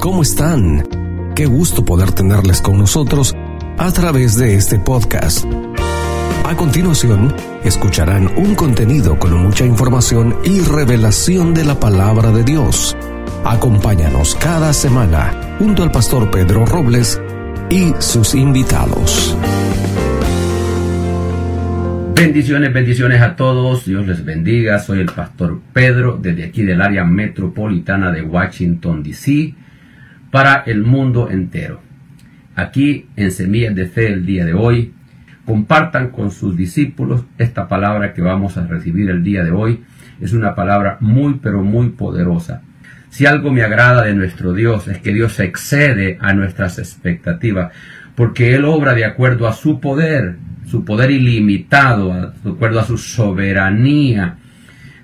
¿cómo están? Qué gusto poder tenerles con nosotros a través de este podcast. A continuación, escucharán un contenido con mucha información y revelación de la palabra de Dios. Acompáñanos cada semana junto al pastor Pedro Robles y sus invitados. Bendiciones, bendiciones a todos. Dios les bendiga. Soy el pastor Pedro desde aquí del área metropolitana de Washington, D.C. para el mundo entero. Aquí en Semillas de Fe el día de hoy, compartan con sus discípulos esta palabra que vamos a recibir el día de hoy. Es una palabra muy, pero muy poderosa. Si algo me agrada de nuestro Dios es que Dios excede a nuestras expectativas, porque Él obra de acuerdo a su poder, su poder ilimitado, de acuerdo a su soberanía,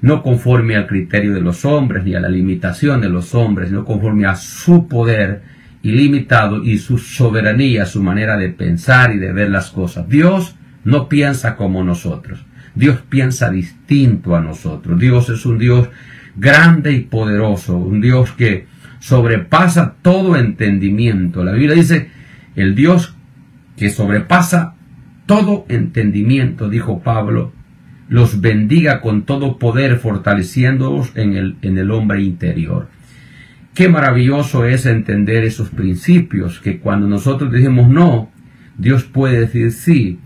no conforme al criterio de los hombres ni a la limitación de los hombres, no conforme a su poder ilimitado y su soberanía, su manera de pensar y de ver las cosas. Dios no piensa como nosotros. Dios piensa distinto a nosotros. Dios es un Dios grande y poderoso, un Dios que sobrepasa todo entendimiento. La Biblia dice, el Dios que sobrepasa todo entendimiento, dijo Pablo, los bendiga con todo poder, fortaleciéndolos en el, en el hombre interior. Qué maravilloso es entender esos principios, que cuando nosotros decimos no, Dios puede decir sí.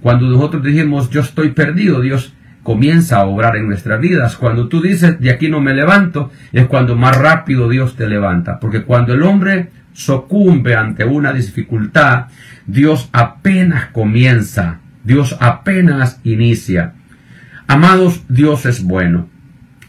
Cuando nosotros decimos yo estoy perdido, Dios comienza a obrar en nuestras vidas. Cuando tú dices de aquí no me levanto, es cuando más rápido Dios te levanta. Porque cuando el hombre sucumbe ante una dificultad, Dios apenas comienza, Dios apenas inicia. Amados, Dios es bueno.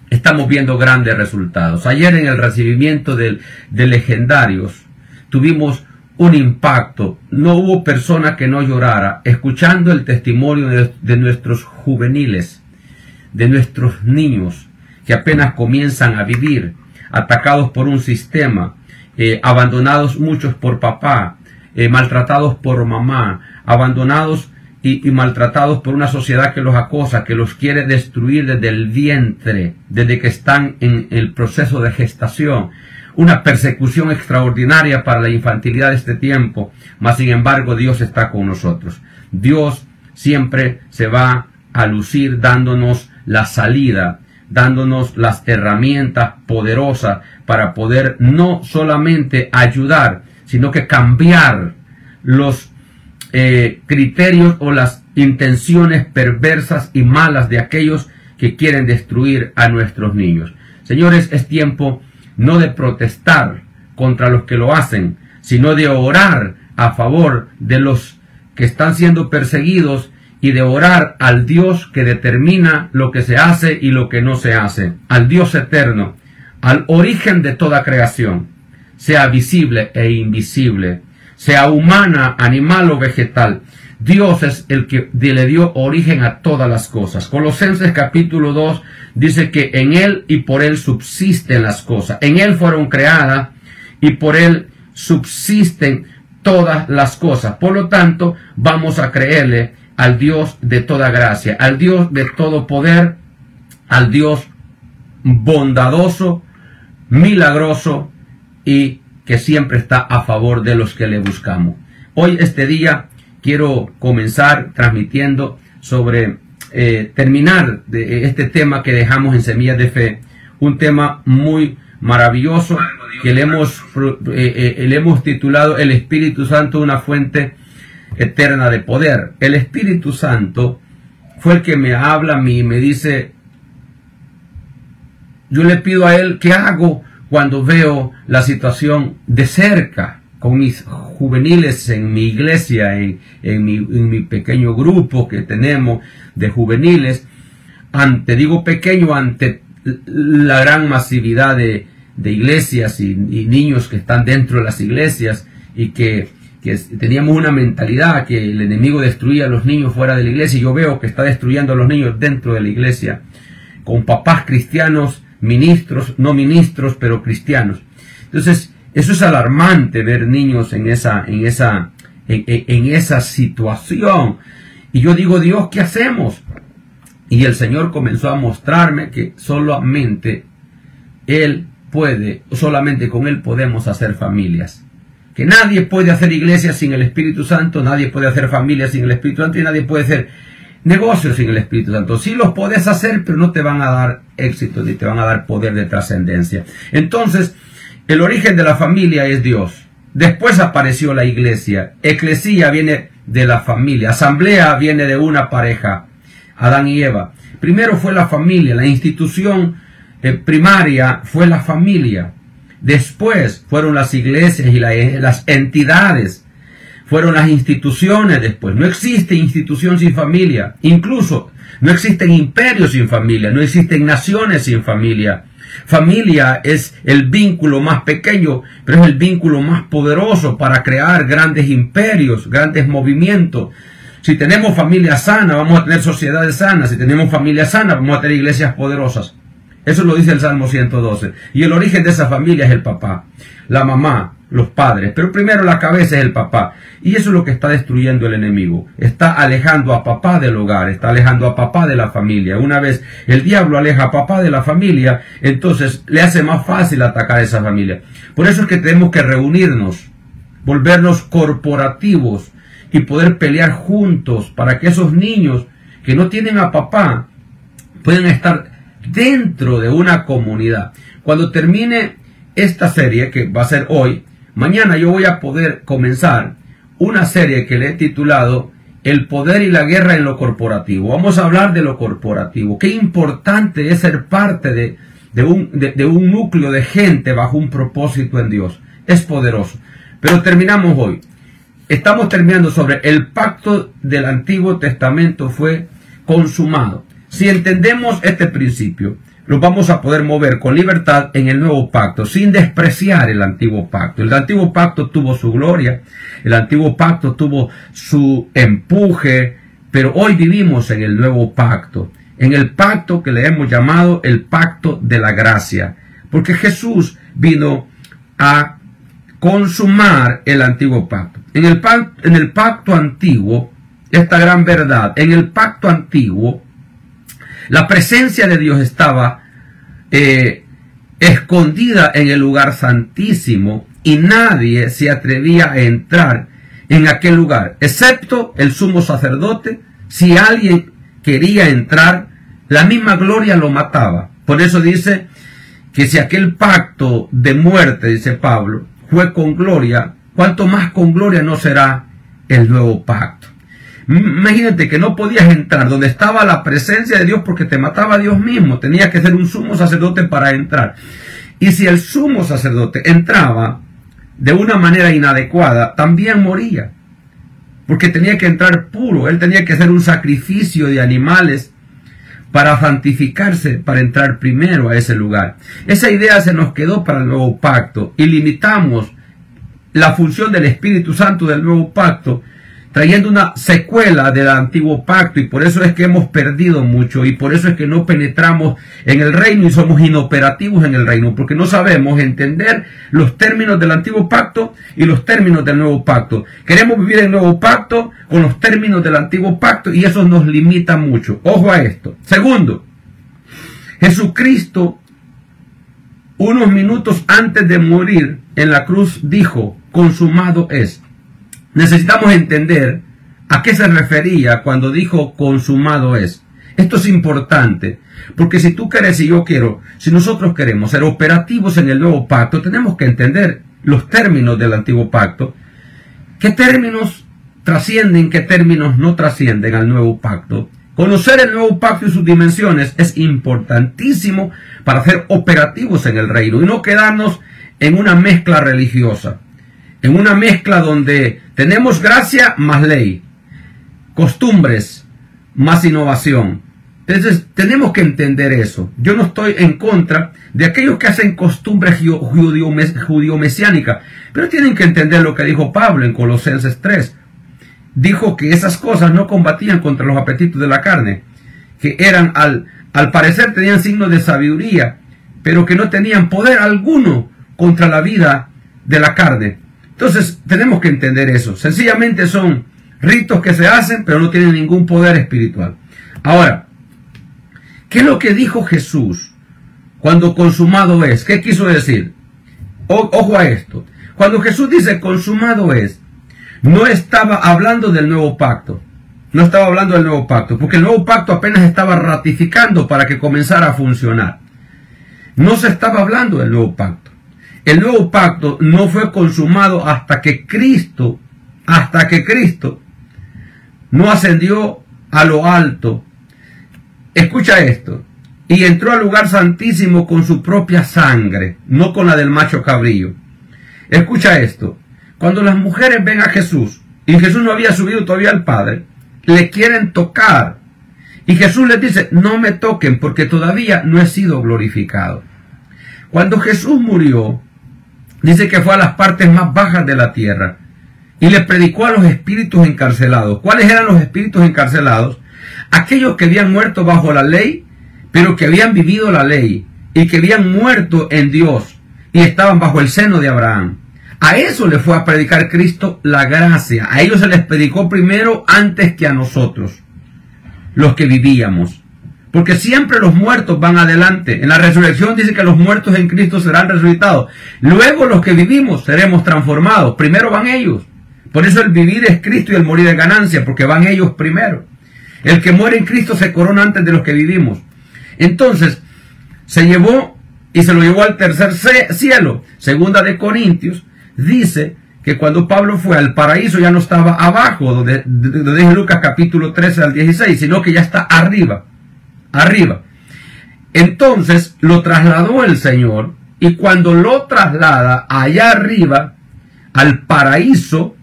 Estamos viendo grandes resultados. Ayer en el recibimiento de, legendarios tuvimos un impacto. No hubo persona que no llorara escuchando el testimonio de nuestros juveniles de nuestros niños que apenas comienzan a vivir, atacados por un sistema, eh, abandonados muchos por papá, eh, maltratados por mamá, abandonados y, maltratados por una sociedad que los acosa, que los quiere destruir desde el vientre, desde que están en el proceso de gestación. Una persecución extraordinaria para la infantilidad de este tiempo, mas sin embargo Dios está con nosotros. Dios siempre se va a lucir dándonos la salida, dándonos las herramientas poderosas para poder no solamente ayudar, sino que cambiar los eh, criterios o las intenciones perversas y malas de aquellos que quieren destruir a nuestros niños. Señores, es tiempo no de protestar contra los que lo hacen, sino de orar a favor de los que están siendo perseguidos y de orar al Dios que determina lo que se hace y lo que no se hace, al Dios eterno, al origen de toda creación, sea visible e invisible, sea humana, animal o vegetal. Dios es el que le dio origen a todas las cosas. Colosenses capítulo 2 dice que en Él y por Él subsisten las cosas. En Él fueron creadas y por Él subsisten todas las cosas. Por lo tanto, vamos a creerle al Dios de toda gracia, al Dios de todo poder, al Dios bondadoso, milagroso y que siempre está a favor de los que le buscamos. Hoy, este día, quiero comenzar transmitiendo sobre eh, terminar de este tema que dejamos en Semillas de Fe, un tema muy maravilloso que le hemos, eh, eh, le hemos titulado El Espíritu Santo, una fuente eterna de poder. El Espíritu Santo fue el que me habla a mí y me dice, yo le pido a Él, ¿qué hago cuando veo la situación de cerca con mis juveniles en mi iglesia, en, en mi, pequeño grupo que tenemos de juveniles? Ante, digo pequeño, ante la gran masividad de, de iglesias y, y niños que están dentro de las iglesias y que que teníamos una mentalidad que el enemigo destruía a los niños fuera de la iglesia y yo veo que está destruyendo a los niños dentro de la iglesia, con papás cristianos, ministros, no ministros, pero cristianos. Entonces, eso es alarmante ver niños en esa, en esa, en, esa situación. Y yo digo, Dios, ¿qué hacemos? Y el Señor comenzó a mostrarme que solamente Él puede, solamente con Él podemos hacer familias. Que nadie puede hacer iglesia sin el Espíritu Santo, nadie puede hacer familia sin el Espíritu Santo y nadie puede hacer negocios sin el Espíritu Santo. Sí los podés hacer, pero no te van a dar éxito ni te van a dar poder de trascendencia. Entonces, el origen de la familia es Dios. Después apareció la iglesia. Eclesía viene de la familia. Asamblea viene de una pareja, Adán y Eva. Primero fue la familia, la institución eh, primaria fue la familia. Después fueron las iglesias y las entidades. Fueron las instituciones después. No existe institución sin familia. Incluso no existen imperios sin familia. No existen naciones sin familia. Familia es el vínculo más pequeño, pero es el vínculo más poderoso para crear grandes imperios, grandes movimientos. Si tenemos familia sana, vamos a tener sociedades sanas. Si tenemos familia sana, vamos a tener iglesias poderosas. Eso lo dice el Salmo 112. Y el origen de esa familia es el papá, la mamá, los padres. Pero primero la cabeza es el papá. Y eso es lo que está destruyendo el enemigo. Está alejando a papá del hogar, está alejando a papá de la familia. Una vez el diablo aleja a papá de la familia, entonces le hace más fácil atacar a esa familia. Por eso es que tenemos que reunirnos, volvernos corporativos y poder pelear juntos para que esos niños que no tienen a papá puedan estar dentro de una comunidad. Cuando termine esta serie, que va a ser hoy, mañana yo voy a poder comenzar una serie que le he titulado El poder y la guerra en lo corporativo. Vamos a hablar de lo corporativo. Qué importante es ser parte de, de, un, de un núcleo de gente bajo un propósito en Dios. Es poderoso. Pero terminamos hoy. Estamos terminando sobre el pacto del Antiguo Testamento fue consumado. Si entendemos este principio, lo vamos a poder mover con libertad en el nuevo pacto, sin despreciar el antiguo pacto. El antiguo pacto tuvo su gloria, el antiguo pacto tuvo su empuje, pero hoy vivimos en el nuevo pacto, en el pacto que le hemos llamado el pacto de la gracia, porque Jesús vino a consumar el antiguo pacto. En el pacto, en el pacto antiguo, esta gran verdad, en el pacto antiguo, la presencia de Dios estaba eh, escondida en el lugar santísimo y nadie se atrevía a entrar en aquel lugar, excepto el sumo sacerdote. Si alguien quería entrar, la misma gloria lo mataba. Por eso dice que si aquel pacto de muerte, dice Pablo, fue con gloria, cuanto más con gloria no será el nuevo pacto. Imagínate que no podías entrar donde estaba la presencia de Dios porque te mataba Dios mismo. Tenía que ser un sumo sacerdote para entrar. Y si el sumo sacerdote entraba de una manera inadecuada, también moría. Porque tenía que entrar puro. Él tenía que hacer un sacrificio de animales para santificarse, para entrar primero a ese lugar. Esa idea se nos quedó para el nuevo pacto y limitamos la función del Espíritu Santo del nuevo pacto trayendo una secuela del antiguo pacto y por eso es que hemos perdido mucho y por eso es que no penetramos en el reino y somos inoperativos en el reino porque no sabemos entender los términos del antiguo pacto y los términos del nuevo pacto. Queremos vivir el nuevo pacto con los términos del antiguo pacto y eso nos limita mucho. Ojo a esto. Segundo, Jesucristo unos minutos antes de morir en la cruz dijo, consumado es necesitamos entender a qué se refería cuando dijo consumado es. Esto es importante, porque si tú quieres y yo quiero, si nosotros queremos ser operativos en el nuevo pacto, tenemos que entender los términos del antiguo pacto. ¿Qué términos trascienden, qué términos no trascienden al nuevo pacto? Conocer el nuevo pacto y sus dimensiones es importantísimo para ser operativos en el reino y no quedarnos en una mezcla religiosa en una mezcla donde tenemos gracia más ley, costumbres más innovación. Entonces tenemos que entender eso. Yo no estoy en contra de aquellos que hacen costumbres judío-mesiánicas, pero tienen que entender lo que dijo Pablo en Colosenses 3. Dijo que esas cosas no combatían contra los apetitos de la carne, que eran al, al parecer tenían signos de sabiduría, pero que no tenían poder alguno contra la vida de la carne. Entonces tenemos que entender eso. Sencillamente son ritos que se hacen, pero no tienen ningún poder espiritual. Ahora, ¿qué es lo que dijo Jesús cuando consumado es. ¿Qué quiso decir? ojo a esto. Cuando Jesús dice consumado es, no estaba hablando del nuevo pacto. No estaba hablando del nuevo pacto, porque el nuevo pacto apenas estaba ratificando para que comenzara a funcionar. No se estaba hablando del nuevo pacto. El nuevo pacto no fue consumado hasta que Cristo, hasta que Cristo no ascendió a lo alto. Escucha esto. Y entró al lugar santísimo con su propia sangre, no con la del macho cabrillo. Escucha esto. Cuando las mujeres ven a Jesús, y Jesús no había subido todavía al Padre, le quieren tocar. Y Jesús les dice, no me toquen porque todavía no he sido glorificado. Cuando Jesús murió, dice que fue a las partes más bajas de la tierra y le predicó a los espíritus encarcelados. ¿Cuáles eran los espíritus encarcelados? Aquellos que habían muerto bajo la ley, pero que habían vivido la ley y que habían muerto en Dios y estaban bajo el seno de Abraham. A eso le fue a predicar Cristo la gracia. A ellos se les predicó primero antes que a nosotros, los que vivíamos. Porque siempre los muertos van adelante. En la resurrección dice que los muertos en Cristo serán resucitados. Luego los que vivimos seremos transformados. Primero van ellos. Por eso el vivir es Cristo y el morir es ganancia, porque van ellos primero. El que muere en Cristo se corona antes de los que vivimos. Entonces, se llevó y se lo llevó al tercer cielo. Segunda de Corintios dice que cuando Pablo fue al paraíso ya no estaba abajo, donde, dice Lucas capítulo 13 al 16, sino que ya está arriba, arriba. Entonces lo trasladó el Señor y cuando lo traslada allá arriba, al paraíso,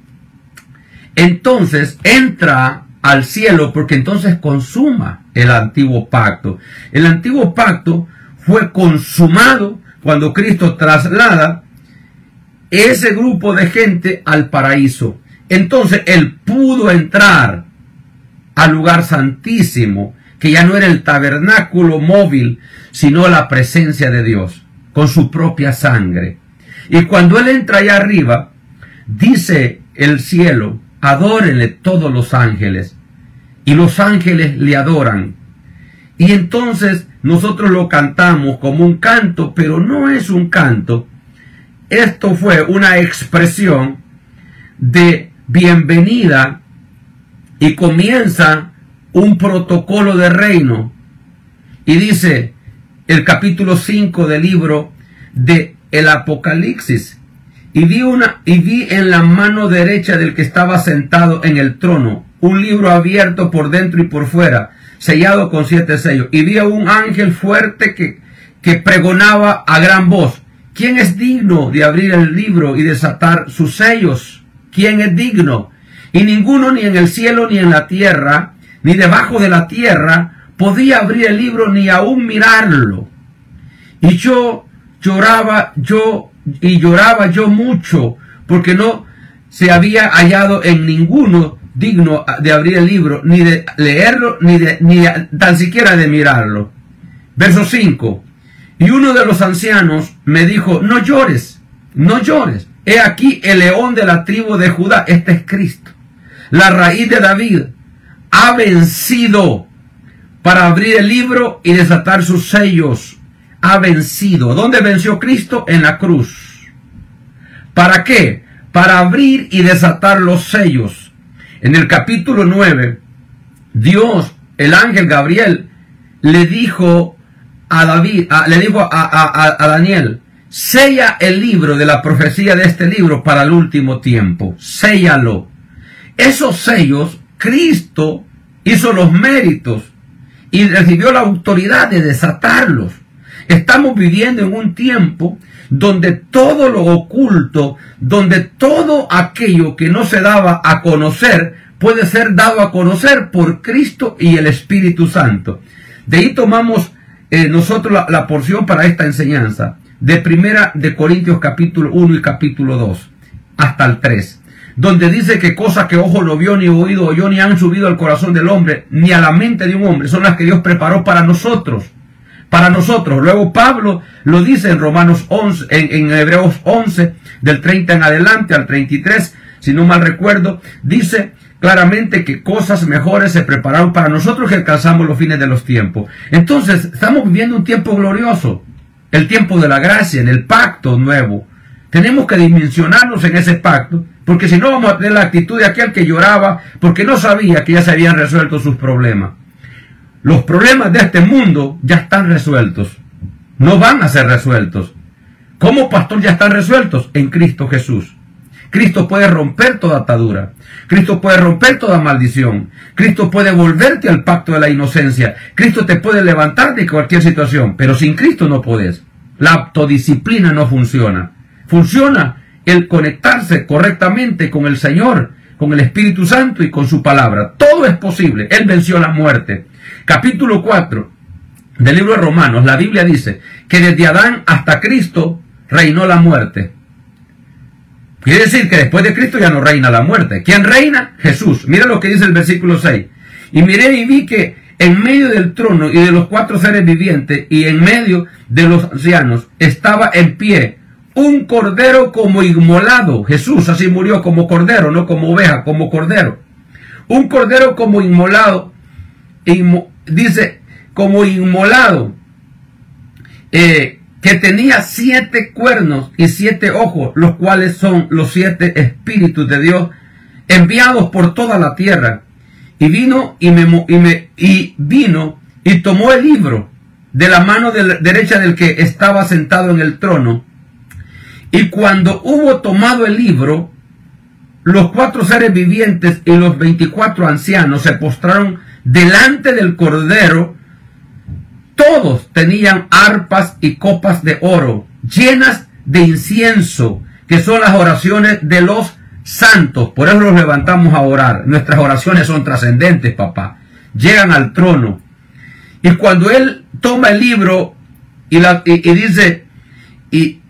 entonces entra al cielo porque entonces consuma el antiguo pacto. El antiguo pacto fue consumado cuando Cristo traslada ese grupo de gente al paraíso. Entonces él pudo entrar al lugar santísimo, que ya no era el tabernáculo móvil, sino la presencia de Dios, con su propia sangre. Y cuando él entra allá arriba, dice el cielo, adórenle todos los ángeles. Y los ángeles le adoran. Y entonces nosotros lo cantamos como un canto, pero no es un canto. Esto fue una expresión de bienvenida y comienza un protocolo de reino. Y dice el capítulo 5 del libro de el Apocalipsis, y vi una y vi en la mano derecha del que estaba sentado en el trono un libro abierto por dentro y por fuera, sellado con siete sellos, y vi a un ángel fuerte que, que pregonaba a gran voz, ¿quién es digno de abrir el libro y desatar sus sellos? ¿Quién es digno? Y ninguno ni en el cielo ni en la tierra, ni debajo de la tierra, podía abrir el libro ni aún mirarlo. Y yo lloraba, yo y lloraba yo mucho porque no se había hallado en ninguno digno de abrir el libro, ni de leerlo, ni, de, ni tan siquiera de mirarlo. Verso 5. Y uno de los ancianos me dijo, no llores, no llores. He aquí el león de la tribu de Judá, este es Cristo. La raíz de David ha vencido para abrir el libro y desatar sus sellos ha vencido. ¿Dónde venció Cristo? En la cruz. ¿Para qué? Para abrir y desatar los sellos. En el capítulo 9, Dios, el ángel Gabriel, le dijo a David, le dijo a, Daniel, sella el libro de la profecía de este libro para el último tiempo. Séllalo. Esos sellos, Cristo hizo los méritos y recibió la autoridad de desatarlos. Estamos viviendo en un tiempo donde todo lo oculto, donde todo aquello que no se daba a conocer, puede ser dado a conocer por Cristo y el Espíritu Santo. De ahí tomamos eh, nosotros la, porción para esta enseñanza, de primera de Corintios capítulo 1 y capítulo 2, hasta el 3, donde dice que cosas que ojo no vio, ni oído oyó, ni han subido al corazón del hombre, ni a la mente de un hombre, son las que Dios preparó para nosotros para nosotros. Luego Pablo lo dice en Romanos 11, en, Hebreos 11, del 30 en adelante al 33, si no mal recuerdo, dice claramente que cosas mejores se prepararon para nosotros que alcanzamos los fines de los tiempos. Entonces, estamos viviendo un tiempo glorioso. el tiempo de la gracia, en el pacto nuevo. Tenemos que dimensionarnos en ese pacto, porque si no vamos a tener la actitud de aquel que lloraba porque no sabía que ya se habían resuelto sus problemas. Los problemas de este mundo ya están resueltos, no van a ser resueltos. Como pastor ya están resueltos en Cristo Jesús. Cristo puede romper toda atadura. Cristo puede romper toda maldición. Cristo puede volverte al pacto de la inocencia. Cristo te puede levantar de cualquier situación, pero sin Cristo no puedes. La autodisciplina no funciona. Funciona el conectarse correctamente con el Señor, con el Espíritu Santo y con su palabra. Todo es posible. Él venció la muerte. Capítulo 4 del libro de Romanos, la Biblia dice que desde Adán hasta Cristo reinó la muerte. Quiere decir que después de Cristo ya no reina la muerte. ¿Quién reina? Jesús. Mira lo que dice el versículo 6. Y miré y vi que en medio del trono y de los cuatro seres vivientes y en medio de los ancianos estaba en pie un cordero como inmolado. Jesús así murió como cordero, no como oveja, como cordero. Un cordero como inmolado. dice, como inmolado. Eh, que tenía siete cuernos y siete ojos, los cuales son los siete espíritus de Dios enviados por toda la tierra. Y vino y, me, y, me, y vino y tomó el libro de la mano derecha del que estaba sentado en el trono. Y cuando hubo tomado el libro, los cuatro seres vivientes y los veinticuatro ancianos se postraron delante del Cordero, todos tenían arpas y copas de oro llenas de incienso, que son las oraciones de los santos. Por eso los levantamos a orar. Nuestras oraciones son trascendentes, papá. Llegan al trono. Y cuando él toma el libro y, dice y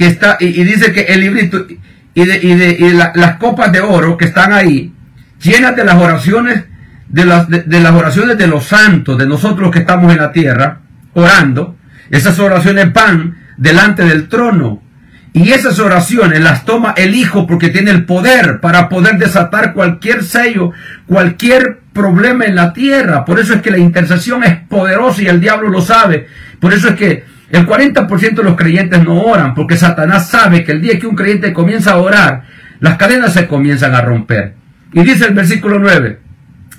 que está y, dice que el librito y de, y de las copas de oro que están ahí llenas de las oraciones de las, de, las oraciones de los santos, de nosotros que estamos en la tierra, orando, esas oraciones van delante del trono. Y esas oraciones las toma el Hijo porque tiene el poder para poder desatar cualquier sello, cualquier problema en la tierra. Por eso es que la intercesión es poderosa y el diablo lo sabe. Por eso es que el 40% de los creyentes no oran, porque Satanás sabe que el día que un creyente comienza a orar, las cadenas se comienzan a romper. Y dice el versículo 9,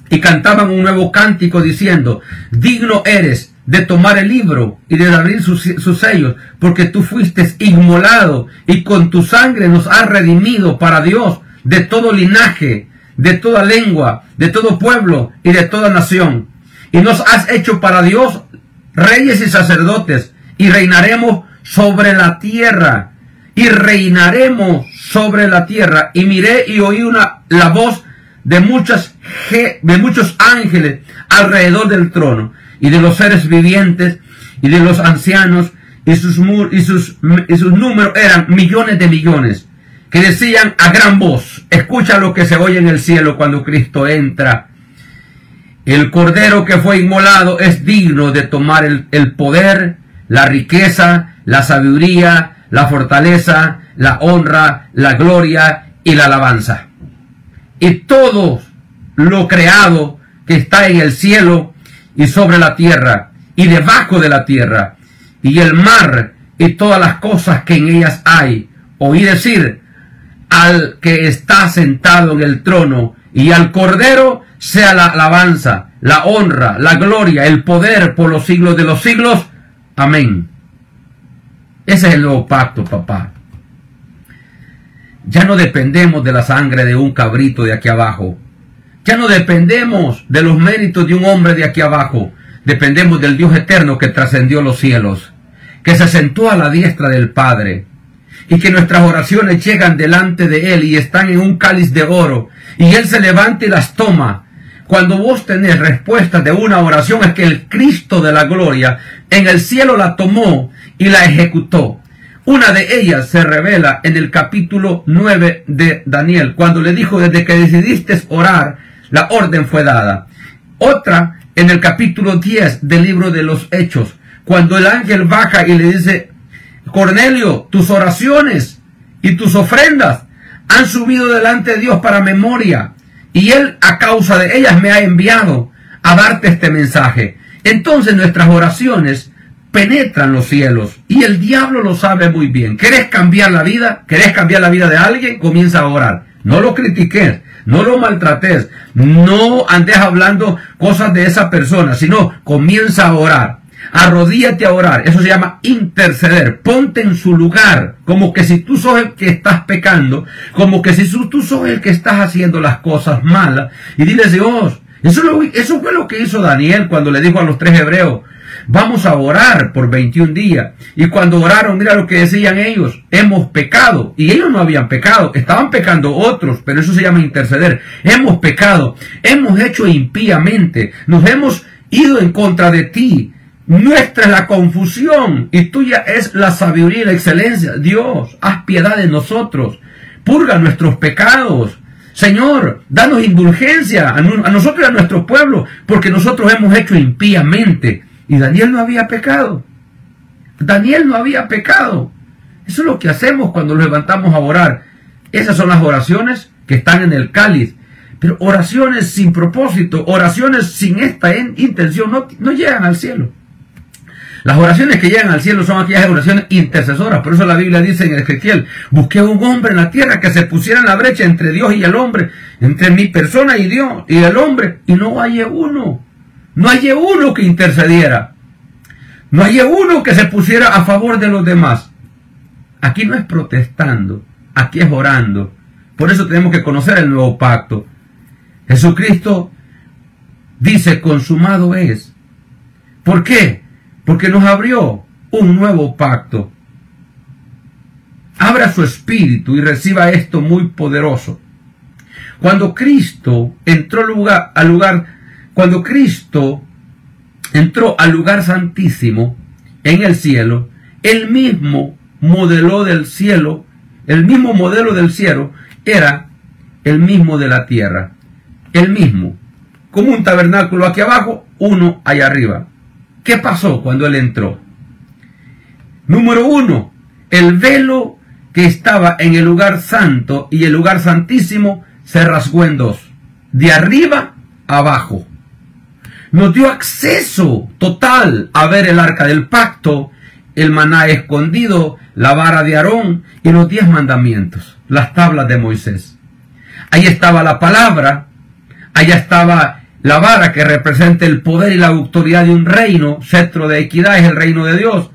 y cantaban un nuevo cántico diciendo, digno eres de tomar el libro y de abrir sus, sellos, porque tú fuiste inmolado y con tu sangre nos has redimido para Dios de todo linaje, de toda lengua, de todo pueblo y de toda nación. Y nos has hecho para Dios reyes y sacerdotes y reinaremos sobre la tierra. Y reinaremos sobre la tierra. Y miré y oí una, la voz de, muchas, de muchos ángeles alrededor del trono y de los seres vivientes y de los ancianos y sus, y sus, y sus números eran millones de millones que decían a gran voz, escucha lo que se oye en el cielo cuando Cristo entra. El cordero que fue inmolado es digno de tomar el, el poder, la riqueza, la sabiduría, la fortaleza, la honra, la gloria y la alabanza y todo lo creado que está en el cielo y sobre la tierra y debajo de la tierra y el mar y todas las cosas que en ellas hay. Oí decir al que está sentado en el trono y al cordero sea la alabanza, la honra, la gloria, el poder por los siglos de los siglos. Amén. Ese es el nuevo pacto, papá. Ya no dependemos de la sangre de un cabrito de aquí abajo. Ya no dependemos de los méritos de un hombre de aquí abajo. Dependemos del Dios eterno que trascendió los cielos, que se sentó a la diestra del Padre, y que nuestras oraciones llegan delante de Él y están en un cáliz de oro, y Él se levanta y las toma. Cuando vos tenés respuesta de una oración es que el Cristo de la gloria en el cielo la tomó y la ejecutó. Una de ellas se revela en el capítulo 9 de Daniel, cuando le dijo, desde que decidiste orar, la orden fue dada. Otra en el capítulo 10 del libro de los Hechos, cuando el ángel baja y le dice, Cornelio, tus oraciones y tus ofrendas han subido delante de Dios para memoria, y Él a causa de ellas me ha enviado a darte este mensaje. Entonces nuestras oraciones penetran los cielos y el diablo lo sabe muy bien. ¿Querés cambiar la vida? ¿Querés cambiar la vida de alguien? Comienza a orar. No lo critiques, no lo maltrates, no andes hablando cosas de esa persona, sino comienza a orar. Arrodíate a orar. Eso se llama interceder. Ponte en su lugar. Como que si tú sos el que estás pecando. Como que si tú sos el que estás haciendo las cosas malas. Y dile, Dios. Eso, eso fue lo que hizo Daniel cuando le dijo a los tres hebreos. Vamos a orar por 21 días. Y cuando oraron, mira lo que decían ellos. Hemos pecado. Y ellos no habían pecado. Estaban pecando otros. Pero eso se llama interceder. Hemos pecado. Hemos hecho impíamente. Nos hemos ido en contra de ti. Nuestra es la confusión y tuya es la sabiduría y la excelencia. Dios, haz piedad de nosotros. Purga nuestros pecados. Señor, danos indulgencia a, nosotros y a nuestro pueblo, porque nosotros hemos hecho impíamente. Y Daniel no había pecado. Daniel no había pecado. Eso es lo que hacemos cuando nos levantamos a orar. Esas son las oraciones que están en el cáliz. Pero oraciones sin propósito, oraciones sin esta intención, no, no llegan al cielo. Las oraciones que llegan al cielo son aquellas oraciones intercesoras. Por eso la Biblia dice en Ezequiel, busqué un hombre en la tierra que se pusiera en la brecha entre Dios y el hombre, entre mi persona y Dios y el hombre, y no hay uno. No hay uno que intercediera. No hay uno que se pusiera a favor de los demás. Aquí no es protestando, aquí es orando. Por eso tenemos que conocer el nuevo pacto. Jesucristo dice, consumado es. ¿Por qué? Porque nos abrió un nuevo pacto. Abra su espíritu y reciba esto muy poderoso. Cuando Cristo entró lugar, al lugar, cuando Cristo entró al lugar santísimo en el cielo, el mismo modelo del cielo, el mismo modelo del cielo era el mismo de la tierra, el mismo, como un tabernáculo aquí abajo, uno allá arriba. ¿Qué pasó cuando él entró? Número uno, el velo que estaba en el lugar santo y el lugar santísimo se rasgó en dos, de arriba abajo. Nos dio acceso total a ver el arca del pacto, el maná escondido, la vara de Aarón y los diez mandamientos, las tablas de Moisés. Ahí estaba la palabra, allá estaba la vara que representa el poder y la autoridad de un reino, cetro de equidad es el reino de Dios.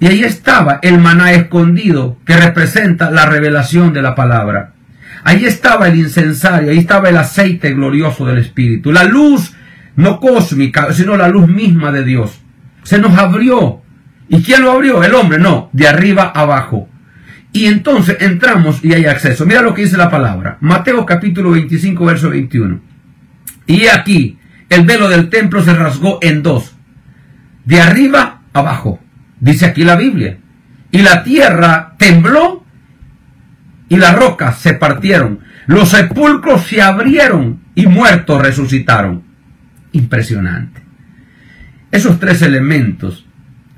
Y ahí estaba el maná escondido que representa la revelación de la palabra. Ahí estaba el incensario, ahí estaba el aceite glorioso del Espíritu, la luz no cósmica, sino la luz misma de Dios. Se nos abrió. ¿Y quién lo abrió? El hombre, no, de arriba abajo. Y entonces entramos y hay acceso. Mira lo que dice la palabra. Mateo capítulo 25, verso 21. Y aquí, el velo del templo se rasgó en dos, de arriba abajo, dice aquí la Biblia. Y la tierra tembló y las rocas se partieron. Los sepulcros se abrieron y muertos resucitaron. Impresionante. Esos tres elementos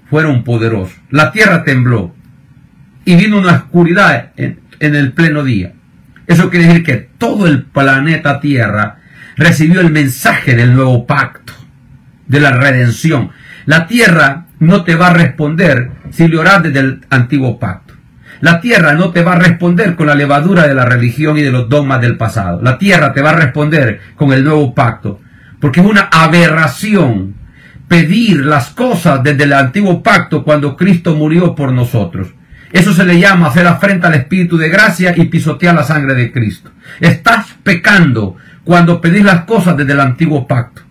fueron poderosos. La tierra tembló y vino una oscuridad en, en el pleno día. Eso quiere decir que todo el planeta Tierra recibió el mensaje del nuevo pacto, de la redención. La tierra no te va a responder si le oras desde el antiguo pacto. La tierra no te va a responder con la levadura de la religión y de los dogmas del pasado. La tierra te va a responder con el nuevo pacto. Porque es una aberración pedir las cosas desde el antiguo pacto cuando Cristo murió por nosotros. Eso se le llama hacer afrenta al Espíritu de gracia y pisotear la sangre de Cristo. Estás pecando cuando pedís las cosas desde el antiguo pacto.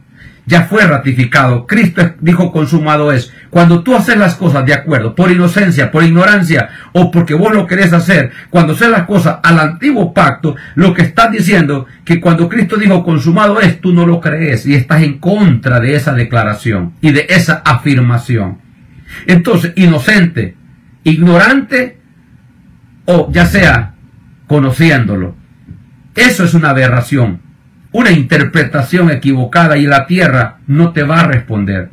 Ya fue ratificado. Cristo dijo consumado es. Cuando tú haces las cosas de acuerdo, por inocencia, por ignorancia o porque vos lo querés hacer, cuando haces las cosas al antiguo pacto, lo que estás diciendo que cuando Cristo dijo consumado es, tú no lo crees y estás en contra de esa declaración y de esa afirmación. Entonces, inocente, ignorante o ya sea conociéndolo. Eso es una aberración una interpretación equivocada y la tierra no te va a responder.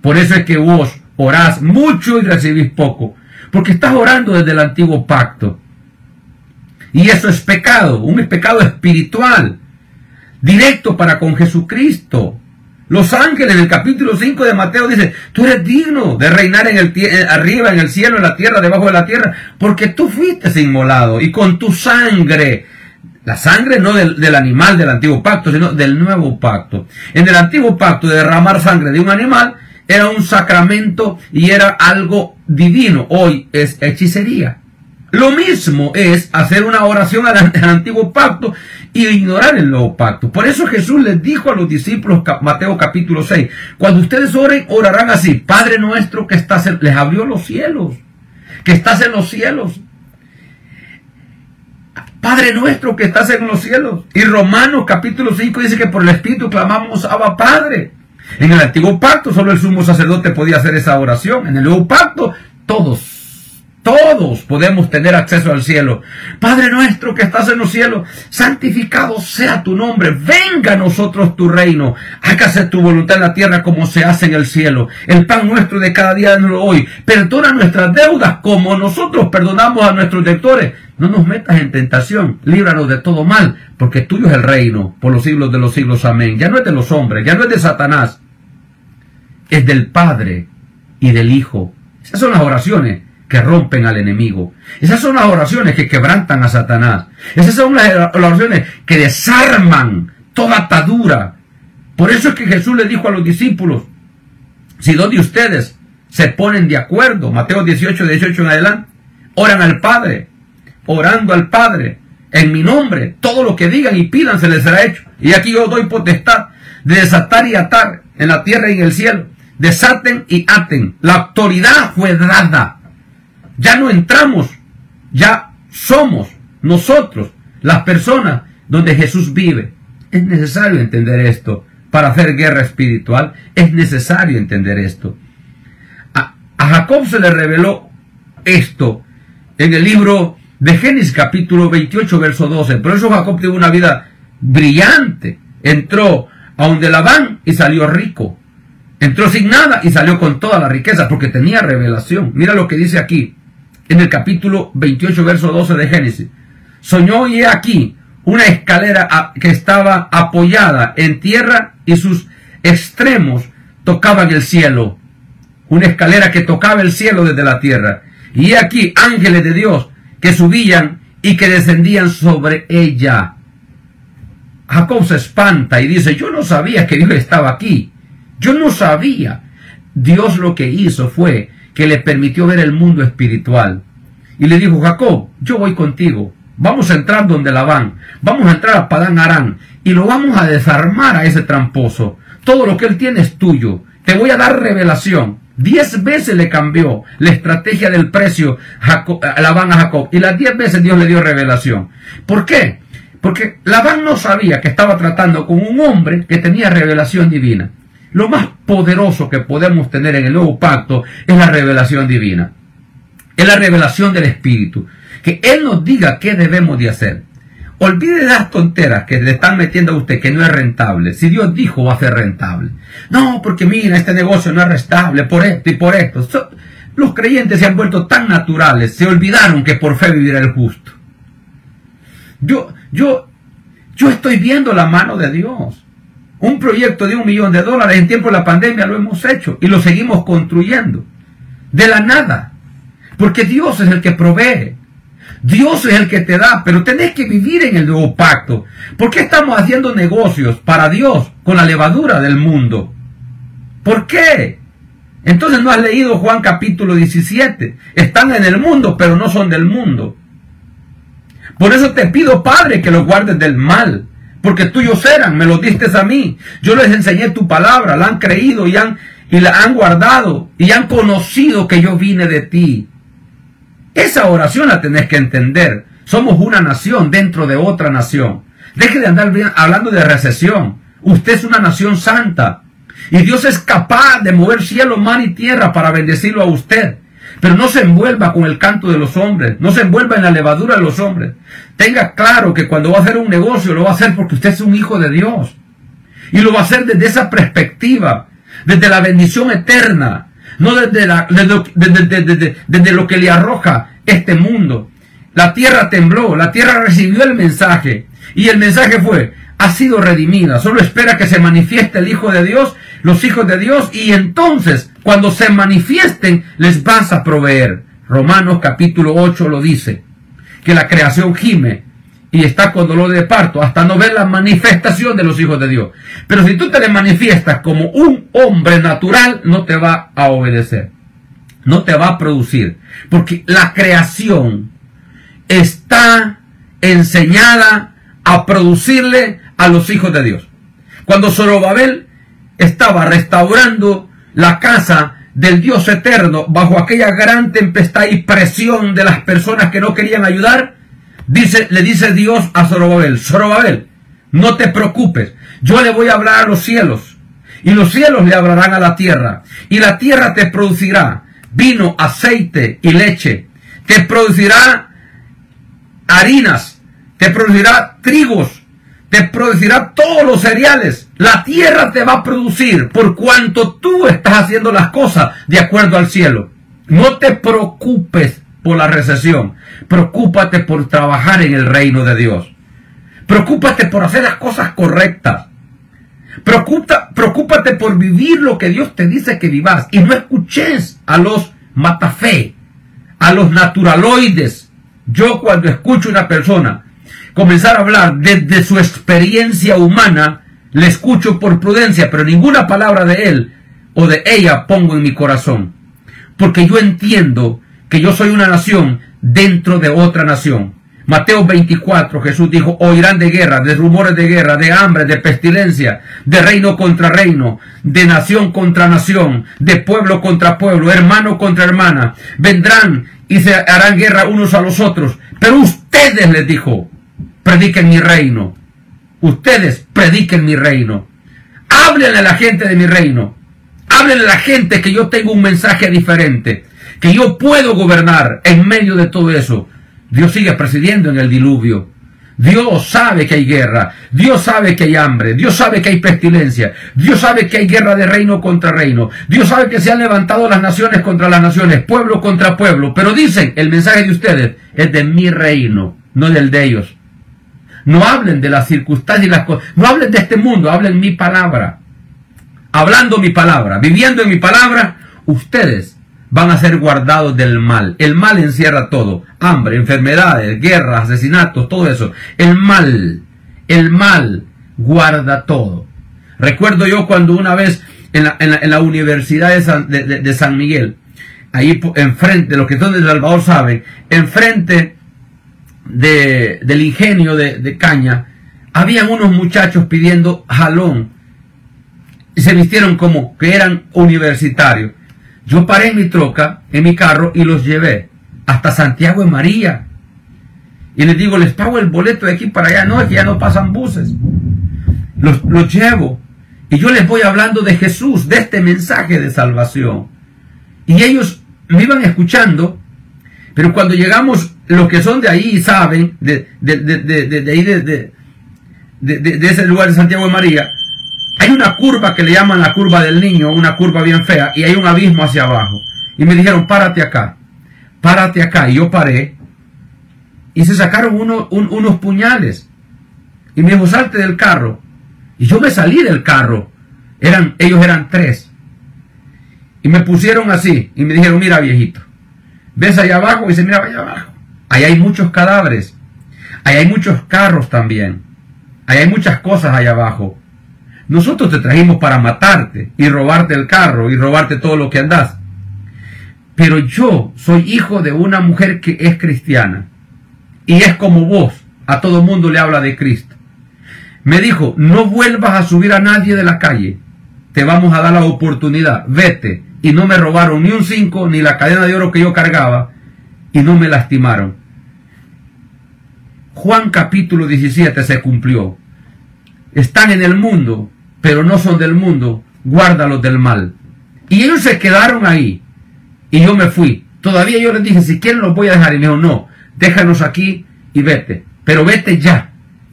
Por eso es que vos orás mucho y recibís poco, porque estás orando desde el antiguo pacto. Y eso es pecado, un pecado espiritual, directo para con Jesucristo. Los ángeles, en el capítulo 5 de Mateo dice, tú eres digno de reinar en el eh, arriba, en el cielo, en la tierra, debajo de la tierra, porque tú fuiste inmolado y con tu sangre la sangre no del, del, animal del antiguo pacto, sino del nuevo pacto. En el antiguo pacto de derramar sangre de un animal era un sacramento y era algo divino. Hoy es hechicería. Lo mismo es hacer una oración al, antiguo pacto y ignorar el nuevo pacto. Por eso Jesús les dijo a los discípulos, Mateo capítulo 6, cuando ustedes oren, orarán así, Padre nuestro que estás en, les abrió los cielos, que estás en los cielos. Padre nuestro que estás en los cielos. Y Romanos capítulo 5 dice que por el Espíritu clamamos Abba Padre. En el antiguo pacto solo el sumo sacerdote podía hacer esa oración. En el nuevo pacto todos todos podemos tener acceso al cielo. Padre nuestro que estás en los cielos, santificado sea tu nombre. Venga a nosotros tu reino. Hágase tu voluntad en la tierra como se hace en el cielo. El pan nuestro de cada día de hoy. Perdona nuestras deudas como nosotros perdonamos a nuestros lectores. No nos metas en tentación. Líbranos de todo mal, porque tuyo es el reino por los siglos de los siglos. Amén. Ya no es de los hombres, ya no es de Satanás. Es del Padre y del Hijo. Esas son las oraciones que rompen al enemigo. Esas son las oraciones que quebrantan a Satanás. Esas son las oraciones que desarman toda atadura. Por eso es que Jesús le dijo a los discípulos, si dos de ustedes se ponen de acuerdo, Mateo 18, 18 en adelante, oran al Padre, orando al Padre, en mi nombre, todo lo que digan y pidan se les será hecho. Y aquí yo doy potestad de desatar y atar en la tierra y en el cielo. Desaten y aten. La autoridad fue dada ya no entramos, ya somos nosotros las personas donde Jesús vive. Es necesario entender esto. Para hacer guerra espiritual es necesario entender esto. A, Jacob se le reveló esto en el libro de Génesis capítulo 28 verso 12. Por eso Jacob tuvo una vida brillante. Entró a donde Labán y salió rico. Entró sin nada y salió con toda la riqueza porque tenía revelación. Mira lo que dice aquí en el capítulo 28, verso 12 de Génesis. Soñó y he aquí una escalera que estaba apoyada en tierra y sus extremos tocaban el cielo. Una escalera que tocaba el cielo desde la tierra. Y he aquí ángeles de Dios que subían y que descendían sobre ella. Jacob se espanta y dice, yo no sabía que Dios estaba aquí. Yo no sabía. Dios lo que hizo fue que le permitió ver el mundo espiritual. Y le dijo, Jacob, yo voy contigo. Vamos a entrar donde Labán. Vamos a entrar a Padán Arán. Y lo vamos a desarmar a ese tramposo. Todo lo que él tiene es tuyo. Te voy a dar revelación. Diez veces le cambió la estrategia del precio a Labán a Jacob. Y las diez veces Dios le dio revelación. ¿Por qué? Porque Labán no sabía que estaba tratando con un hombre que tenía revelación divina. Lo más poderoso que podemos tener en el nuevo pacto es la revelación divina. Es la revelación del Espíritu. Que Él nos diga qué debemos de hacer. Olvide las tonteras que le están metiendo a usted que no es rentable. Si Dios dijo va a ser rentable. No, porque mira, este negocio no es rentable por esto y por esto. los creyentes se han vuelto tan naturales, se olvidaron que por fe vivirá el justo. Yo, yo, yo estoy viendo la mano de Dios. Un proyecto de un millón de dólares en tiempo de la pandemia lo hemos hecho y lo seguimos construyendo. De la nada. Porque Dios es el que provee. Dios es el que te da, pero tenés que vivir en el nuevo pacto. ¿Por qué estamos haciendo negocios para Dios con la levadura del mundo? ¿Por qué? Entonces no has leído Juan capítulo 17. Están en el mundo, pero no son del mundo. Por eso te pido, Padre, que los guardes del mal porque tuyos eran, me los diste a mí. Yo les enseñé tu palabra, la han creído y, han, y la han guardado y han conocido que yo vine de ti. Esa oración la tenés que entender. Somos una nación dentro de otra nación. Deje de andar hablando de recesión. Usted es una nación santa. Y Dios es capaz de mover cielo, mar y tierra para bendecirlo a usted. Pero no se envuelva con el canto de los hombres, no se envuelva en la levadura de los hombres. Tenga claro que cuando va a hacer un negocio lo va a hacer porque usted es un hijo de Dios. Y lo va a hacer desde esa perspectiva, desde la bendición eterna, no desde, la, desde, lo que le arroja este mundo. La tierra tembló, la tierra recibió el mensaje. Y el mensaje fue, ha sido redimida. Solo espera que se manifieste el Hijo de Dios, los hijos de Dios, y entonces, cuando se manifiesten, les vas a proveer. Romanos capítulo 8 lo dice, que la creación gime y está con dolor de parto hasta no ver la manifestación de los hijos de Dios. Pero si tú te le manifiestas como un hombre natural, no te va a obedecer, no te va a producir, porque la creación está enseñada a producirle a los hijos de Dios. Cuando Zorobabel estaba restaurando la casa del Dios eterno bajo aquella gran tempestad y presión de las personas que no querían ayudar, dice, le dice Dios a Zorobabel, Zorobabel, no te preocupes, yo le voy a hablar a los cielos y los cielos le hablarán a la tierra y la tierra te producirá vino, aceite y leche, te producirá harinas, te producirá trigos, te producirá todos los cereales. La tierra te va a producir por cuanto tú estás haciendo las cosas de acuerdo al cielo. No te preocupes por la recesión. Preocúpate por trabajar en el reino de Dios. Preocúpate por hacer las cosas correctas. Preocupa, preocúpate por vivir lo que Dios te dice que vivas. Y no escuches a los matafe, a los naturaloides, yo cuando escucho a una persona comenzar a hablar desde su experiencia humana, le escucho por prudencia, pero ninguna palabra de él o de ella pongo en mi corazón. Porque yo entiendo que yo soy una nación dentro de otra nación. Mateo 24, Jesús dijo, oirán de guerra, de rumores de guerra, de hambre, de pestilencia, de reino contra reino, de nación contra nación, de pueblo contra pueblo, hermano contra hermana. Vendrán y se harán guerra unos a los otros. Pero ustedes, les dijo, prediquen mi reino. Ustedes prediquen mi reino. Háblenle a la gente de mi reino. Háblenle a la gente que yo tengo un mensaje diferente. Que yo puedo gobernar en medio de todo eso. Dios sigue presidiendo en el diluvio. Dios sabe que hay guerra, Dios sabe que hay hambre, Dios sabe que hay pestilencia, Dios sabe que hay guerra de reino contra reino, Dios sabe que se han levantado las naciones contra las naciones, pueblo contra pueblo, pero dicen, el mensaje de ustedes es de mi reino, no del de ellos. No hablen de las circunstancias y las cosas, no hablen de este mundo, hablen mi palabra. Hablando mi palabra, viviendo en mi palabra, ustedes van a ser guardados del mal. El mal encierra todo. Hambre, enfermedades, guerras, asesinatos, todo eso. El mal, el mal guarda todo. Recuerdo yo cuando una vez en la, Universidad de San, Miguel, ahí enfrente, los que son de Salvador saben, enfrente de, del ingenio de, de caña, habían unos muchachos pidiendo jalón. Y se vistieron como que eran universitarios. Yo paré en mi troca, en mi carro, y los llevé hasta Santiago de María. Y les digo, les pago el boleto de aquí para allá. No, es que ya no pasan buses. Los, los llevo. Y yo les voy hablando de Jesús, de este mensaje de salvación. Y ellos me iban escuchando, pero cuando llegamos, los que son de ahí saben, de, de, de, de ahí, de, ese lugar de Santiago de María, hay una curva que le llaman la curva del niño, una curva bien fea, y hay un abismo hacia abajo. Y me dijeron, párate acá, párate acá. Y yo paré. Y se sacaron unos puñales. Y me dijo, salte del carro. Y yo me salí del carro. Eran, ellos eran tres. Y me pusieron así. Y me dijeron, mira viejito. ¿Ves allá abajo? Y dice, mira allá abajo. Ahí hay muchos cadáveres. Ahí hay muchos carros también. Ahí hay muchas cosas allá abajo. Nosotros te trajimos para matarte y robarte el carro y robarte todo lo que andas. Pero yo soy hijo de una mujer que es cristiana y es como vos. A todo mundo le habla de Cristo. Me dijo, no vuelvas a subir a nadie de la calle. Te vamos a dar la oportunidad. Vete. Y no me robaron ni un cinco ni la cadena de oro que yo cargaba y no me lastimaron. Juan capítulo 17 se cumplió. Están en el mundo, pero no son del mundo, guárdalos del mal. Y ellos se quedaron ahí. Y yo me fui. Todavía yo les dije, si quieren los voy a dejar. Y me dijo, no, déjanos aquí y vete. Pero vete ya.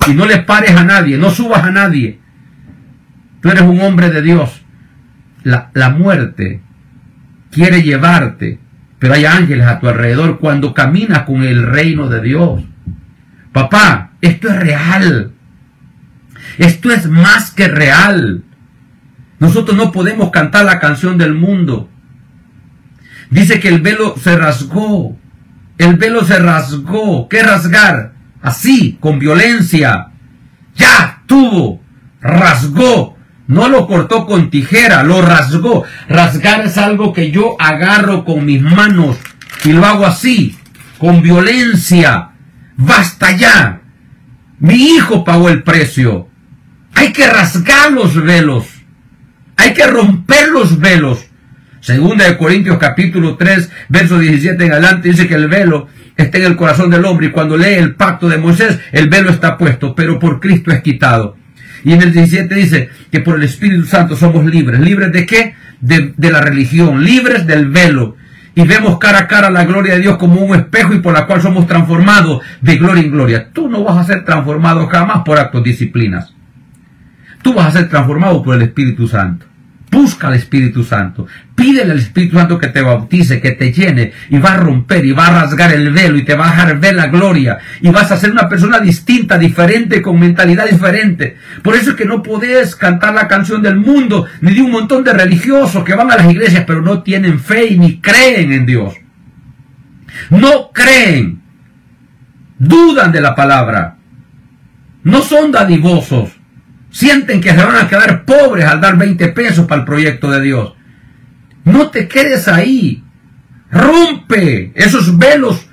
Y no le pares a nadie, no subas a nadie. Tú eres un hombre de Dios. La, la muerte quiere llevarte, pero hay ángeles a tu alrededor cuando caminas con el reino de Dios. Papá, esto es real. Esto es más que real. Nosotros no podemos cantar la canción del mundo. Dice que el velo se rasgó. El velo se rasgó. ¿Qué rasgar? Así, con violencia. Ya tuvo. Rasgó. No lo cortó con tijera, lo rasgó. Rasgar es algo que yo agarro con mis manos y lo hago así, con violencia. Basta ya. Mi hijo pagó el precio. Hay que rasgar los velos. Hay que romper los velos. Segunda de Corintios capítulo 3, verso 17 en adelante dice que el velo está en el corazón del hombre y cuando lee el pacto de Moisés, el velo está puesto, pero por Cristo es quitado. Y en el 17 dice que por el Espíritu Santo somos libres. ¿Libres de qué? De, de la religión, libres del velo. Y vemos cara a cara la gloria de Dios como un espejo y por la cual somos transformados de gloria en gloria. Tú no vas a ser transformado jamás por actos disciplinas. Tú vas a ser transformado por el Espíritu Santo. Busca al Espíritu Santo. Pídele al Espíritu Santo que te bautice, que te llene y va a romper y va a rasgar el velo y te va a dejar ver la gloria y vas a ser una persona distinta, diferente, con mentalidad diferente. Por eso es que no podés cantar la canción del mundo ni de un montón de religiosos que van a las iglesias pero no tienen fe ni creen en Dios. No creen. Dudan de la palabra. No son dadivosos Sienten que se van a quedar pobres al dar 20 pesos para el proyecto de Dios. No te quedes ahí. Rompe esos velos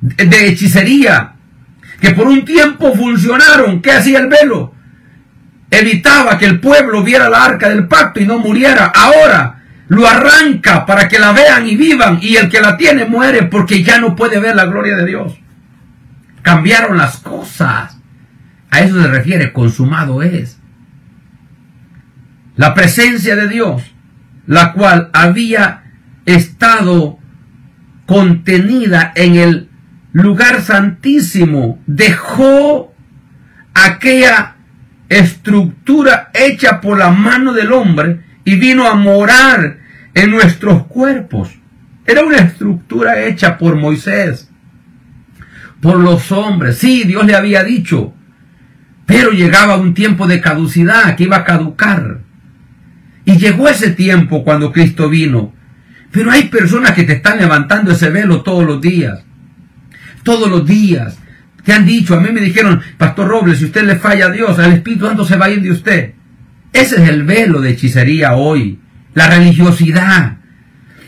de hechicería que por un tiempo funcionaron. ¿Qué hacía el velo? Evitaba que el pueblo viera la arca del pacto y no muriera. Ahora lo arranca para que la vean y vivan y el que la tiene muere porque ya no puede ver la gloria de Dios. Cambiaron las cosas. A eso se refiere, consumado es. La presencia de Dios, la cual había estado contenida en el lugar santísimo, dejó aquella estructura hecha por la mano del hombre y vino a morar en nuestros cuerpos. Era una estructura hecha por Moisés, por los hombres. Sí, Dios le había dicho, pero llegaba un tiempo de caducidad que iba a caducar. Y llegó ese tiempo cuando Cristo vino. Pero hay personas que te están levantando ese velo todos los días. Todos los días. Te han dicho, a mí me dijeron, Pastor Robles, si usted le falla a Dios, el Espíritu Santo se va a ir de usted. Ese es el velo de hechicería hoy. La religiosidad.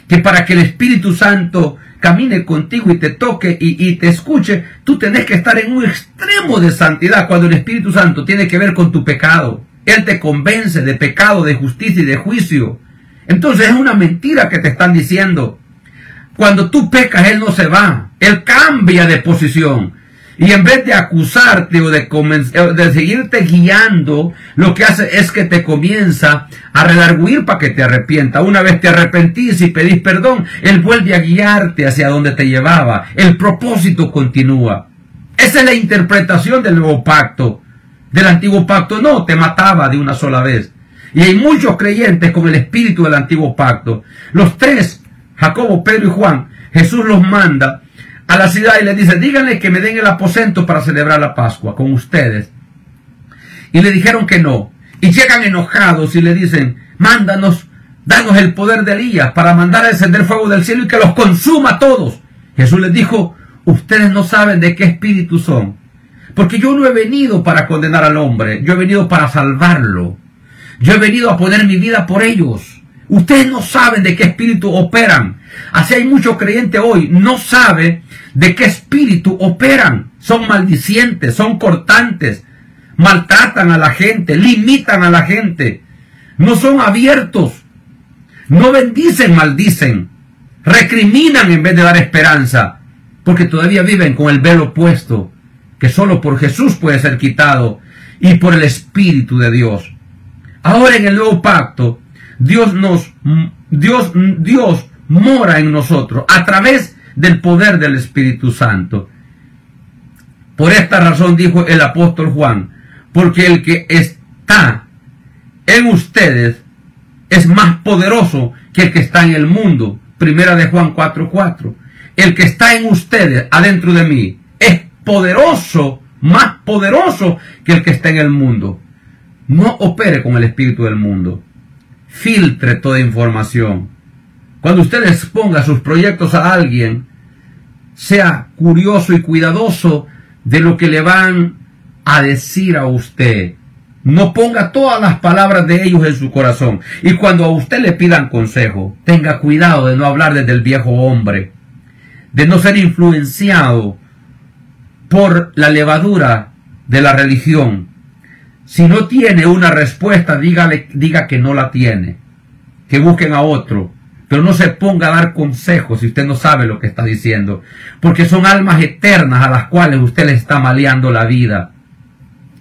Que para que el Espíritu Santo camine contigo y te toque y, te escuche, tú tenés que estar en un extremo de santidad cuando el Espíritu Santo tiene que ver con tu pecado. Él te convence de pecado, de justicia y de juicio. Entonces es una mentira que te están diciendo. Cuando tú pecas, Él no se va. Él cambia de posición. Y en vez de acusarte o de, de seguirte guiando, lo que hace es que te comienza a redarguir para que te arrepienta. Una vez te arrepentís y pedís perdón, Él vuelve a guiarte hacia donde te llevaba. El propósito continúa. Esa es la interpretación del nuevo pacto. Del antiguo pacto no, te mataba de una sola vez. Y hay muchos creyentes con el espíritu del antiguo pacto. Los tres, Jacobo, Pedro y Juan, Jesús los manda a la ciudad y le dice, díganle que me den el aposento para celebrar la Pascua con ustedes. Y le dijeron que no. Y llegan enojados y le dicen, mándanos, danos el poder de Elías para mandar a encender fuego del cielo y que los consuma a todos. Jesús les dijo, ustedes no saben de qué espíritu son. Porque yo no he venido para condenar al hombre, yo he venido para salvarlo. Yo he venido a poner mi vida por ellos. Ustedes no saben de qué espíritu operan. Así hay muchos creyentes hoy, no sabe de qué espíritu operan. Son maldicientes, son cortantes, maltratan a la gente, limitan a la gente. No son abiertos. No bendicen, maldicen. Recriminan en vez de dar esperanza. Porque todavía viven con el velo puesto, que solo por Jesús puede ser quitado y por el Espíritu de Dios. Ahora en el nuevo pacto, Dios nos, Dios, Dios mora en nosotros a través del poder del Espíritu Santo. Por esta razón dijo el apóstol Juan, porque el que está en ustedes es más poderoso que el que está en el mundo. Primera de Juan 4:4. El que está en ustedes, adentro de mí, es poderoso, más poderoso que el que está en el mundo. No opere con el espíritu del mundo. Filtre toda información. Cuando usted exponga sus proyectos a alguien, sea curioso y cuidadoso de lo que le van a decir a usted. No ponga todas las palabras de ellos en su corazón. Y cuando a usted le pidan consejo, tenga cuidado de no hablar desde el viejo hombre, de no ser influenciado por la levadura de la religión. Si no tiene una respuesta, dígale, diga que no la tiene. Que busquen a otro. Pero no se ponga a dar consejos si usted no sabe lo que está diciendo. Porque son almas eternas a las cuales usted le está maleando la vida.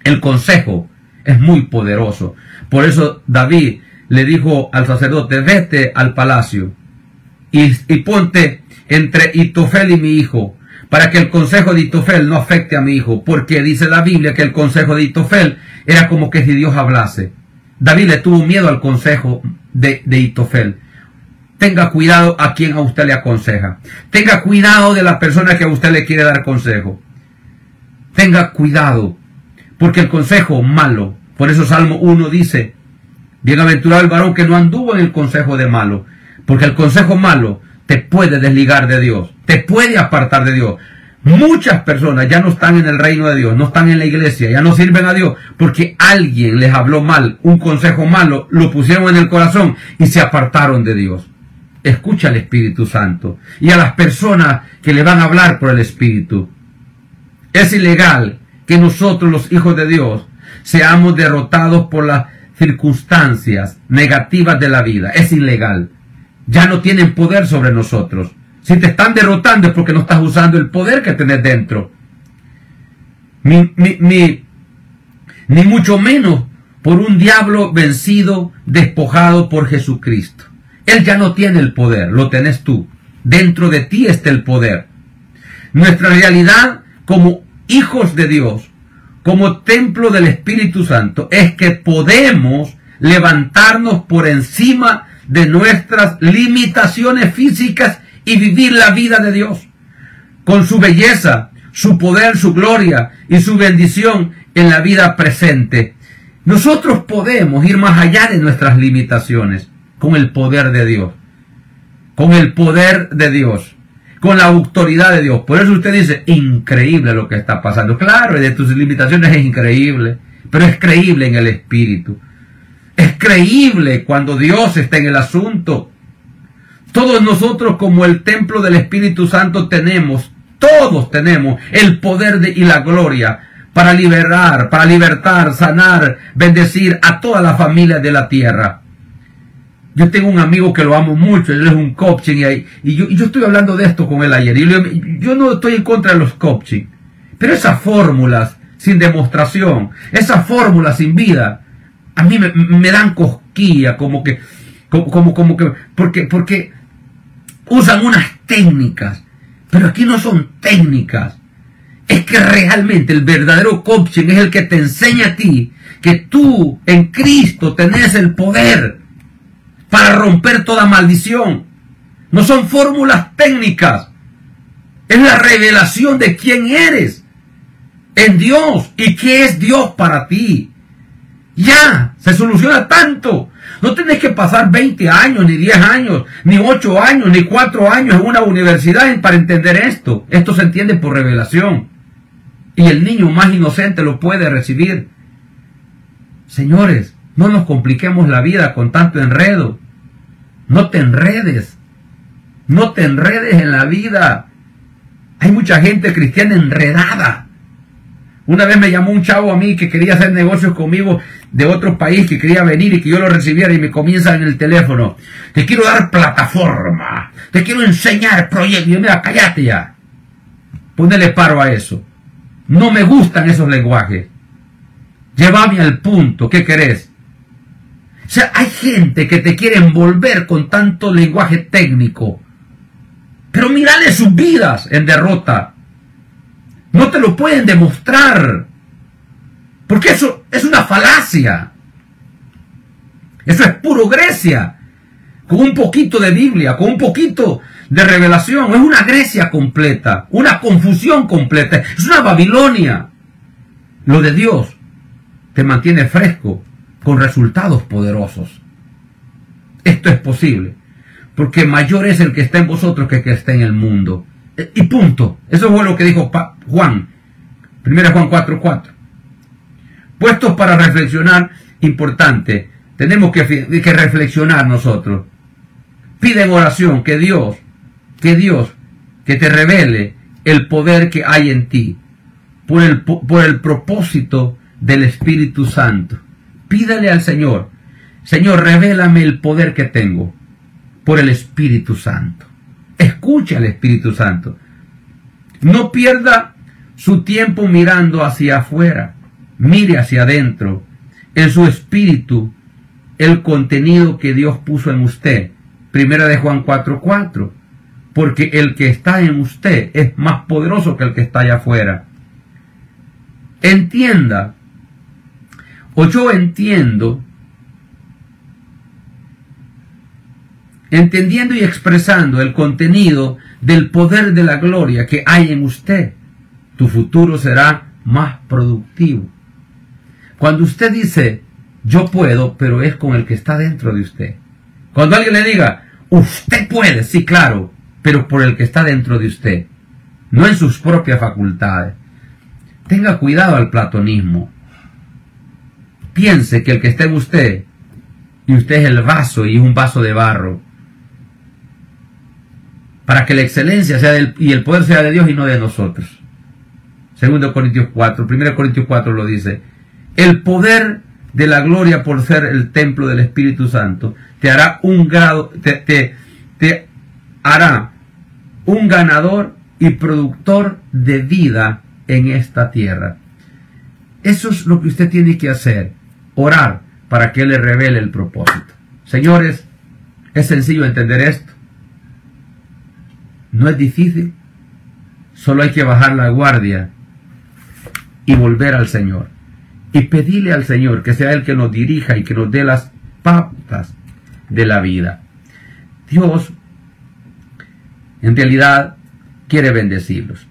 El consejo es muy poderoso. Por eso David le dijo al sacerdote, vete al palacio y, ponte entre Itofel y mi hijo, para que el consejo de Itofel no afecte a mi hijo, porque dice la Biblia que el consejo de Itofel era como que si Dios hablase. David le tuvo miedo al consejo de, de Itofel. Tenga cuidado a quien a usted le aconseja. Tenga cuidado de la persona que a usted le quiere dar consejo. Tenga cuidado, porque el consejo malo, por eso Salmo 1 dice, bienaventurado el varón que no anduvo en el consejo de malo, porque el consejo malo te puede desligar de Dios, te puede apartar de Dios. Muchas personas ya no están en el reino de Dios, no están en la iglesia, ya no sirven a Dios, porque alguien les habló mal, un consejo malo, lo pusieron en el corazón y se apartaron de Dios. Escucha al Espíritu Santo y a las personas que le van a hablar por el Espíritu. Es ilegal que nosotros los hijos de Dios seamos derrotados por las circunstancias negativas de la vida. Es ilegal. Ya no tienen poder sobre nosotros. Si te están derrotando es porque no estás usando el poder que tenés dentro. Ni, ni mucho menos por un diablo vencido, despojado por Jesucristo. Él ya no tiene el poder, lo tenés tú. Dentro de ti está el poder. Nuestra realidad como hijos de Dios, como templo del Espíritu Santo, es que podemos levantarnos por encima de nuestras limitaciones físicas y vivir la vida de Dios, con su belleza, su poder, su gloria y su bendición en la vida presente. Nosotros podemos ir más allá de nuestras limitaciones con el poder de Dios, con el poder de Dios, con la autoridad de Dios. Por eso usted dice, increíble lo que está pasando. Claro, de tus limitaciones es increíble, pero es creíble en el Espíritu. Es creíble cuando Dios está en el asunto. Todos nosotros como el templo del Espíritu Santo tenemos, todos tenemos el poder de, y la gloria para liberar, para libertar, sanar, bendecir a toda la familia de la tierra. Yo tengo un amigo que lo amo mucho, él es un coaching y, yo, estoy hablando de esto con él ayer. Yo no estoy en contra de los coaching, pero esas fórmulas sin demostración, esas fórmulas sin vida, a mí me, dan cosquilla, como que, como, como que, porque, porque usan unas técnicas, pero aquí no son técnicas. Es que realmente el verdadero coaching es el que te enseña a ti que tú en Cristo tenés el poder para romper toda maldición. No son fórmulas técnicas. Es la revelación de quién eres en Dios y qué es Dios para ti. Ya, se soluciona tanto. No tienes que pasar 20 años, ni 10 años, ni 8 años, ni 4 años en una universidad para entender esto. Esto se entiende por revelación. Y el niño más inocente lo puede recibir. Señores, no nos compliquemos la vida con tanto enredo. No te enredes. No te enredes en la vida. Hay mucha gente cristiana enredada. Una vez me llamó un chavo a mí que quería hacer negocios conmigo de otro país, que quería venir y que yo lo recibiera y me comienza en el teléfono. Te quiero dar plataforma. Te quiero enseñar proyectos. Y yo, mira, cállate ya. Ponele paro a eso. No me gustan esos lenguajes. Llévame al punto. ¿Qué querés? O sea, hay gente que te quiere envolver con tanto lenguaje técnico. Pero mírale sus vidas en derrota. No te lo pueden demostrar. Porque eso es una falacia. Eso es puro Grecia. Con un poquito de Biblia, con un poquito de revelación. Es una Grecia completa. Una confusión completa. Es una Babilonia. Lo de Dios te mantiene fresco con resultados poderosos. Esto es posible, porque mayor es el que está en vosotros que el que está en el mundo. Y punto. Eso fue lo que dijo Juan, 1 Juan 4:4. Puestos para reflexionar, importante, tenemos que, que reflexionar nosotros. Pide en oración que Dios, que Dios, que te revele el poder que hay en ti, por el, por el propósito del Espíritu Santo. Pídale al Señor, Señor, revélame el poder que tengo por el Espíritu Santo. Escucha al Espíritu Santo. No pierda su tiempo mirando hacia afuera. Mire hacia adentro. En su espíritu, el contenido que Dios puso en usted. Primera de Juan 4:4. Porque el que está en usted es más poderoso que el que está allá afuera. Entienda, o yo entiendo, entendiendo y expresando el contenido del poder de la gloria que hay en usted, tu futuro será más productivo. Cuando usted dice, yo puedo, pero es con el que está dentro de usted. Cuando alguien le diga, usted puede, sí, claro, pero por el que está dentro de usted, no en sus propias facultades. Tenga cuidado al platonismo. Piense que el que está en usted, y usted es el vaso y es un vaso de barro, para que la excelencia sea del, y el poder sea de Dios y no de nosotros. Segundo Corintios 4, 1 Corintios 4 lo dice. El poder de la gloria por ser el templo del Espíritu Santo te hará un te, te hará un ganador y productor de vida en esta tierra. Eso es lo que usted tiene que hacer, orar para que le revele el propósito. Señores, es sencillo entender esto. No es difícil, solo hay que bajar la guardia y volver al Señor. Y pedirle al Señor que sea Él que nos dirija y que nos dé las pautas de la vida. Dios, en realidad, quiere bendecirlos.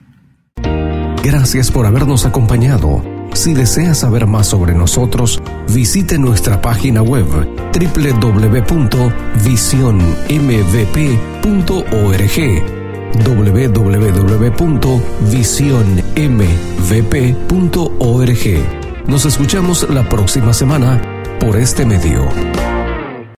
Gracias por habernos acompañado. Si desea saber más sobre nosotros, visite nuestra página web www.visionmvp.org www.visionmvp.org. Nos escuchamos la próxima semana por este medio.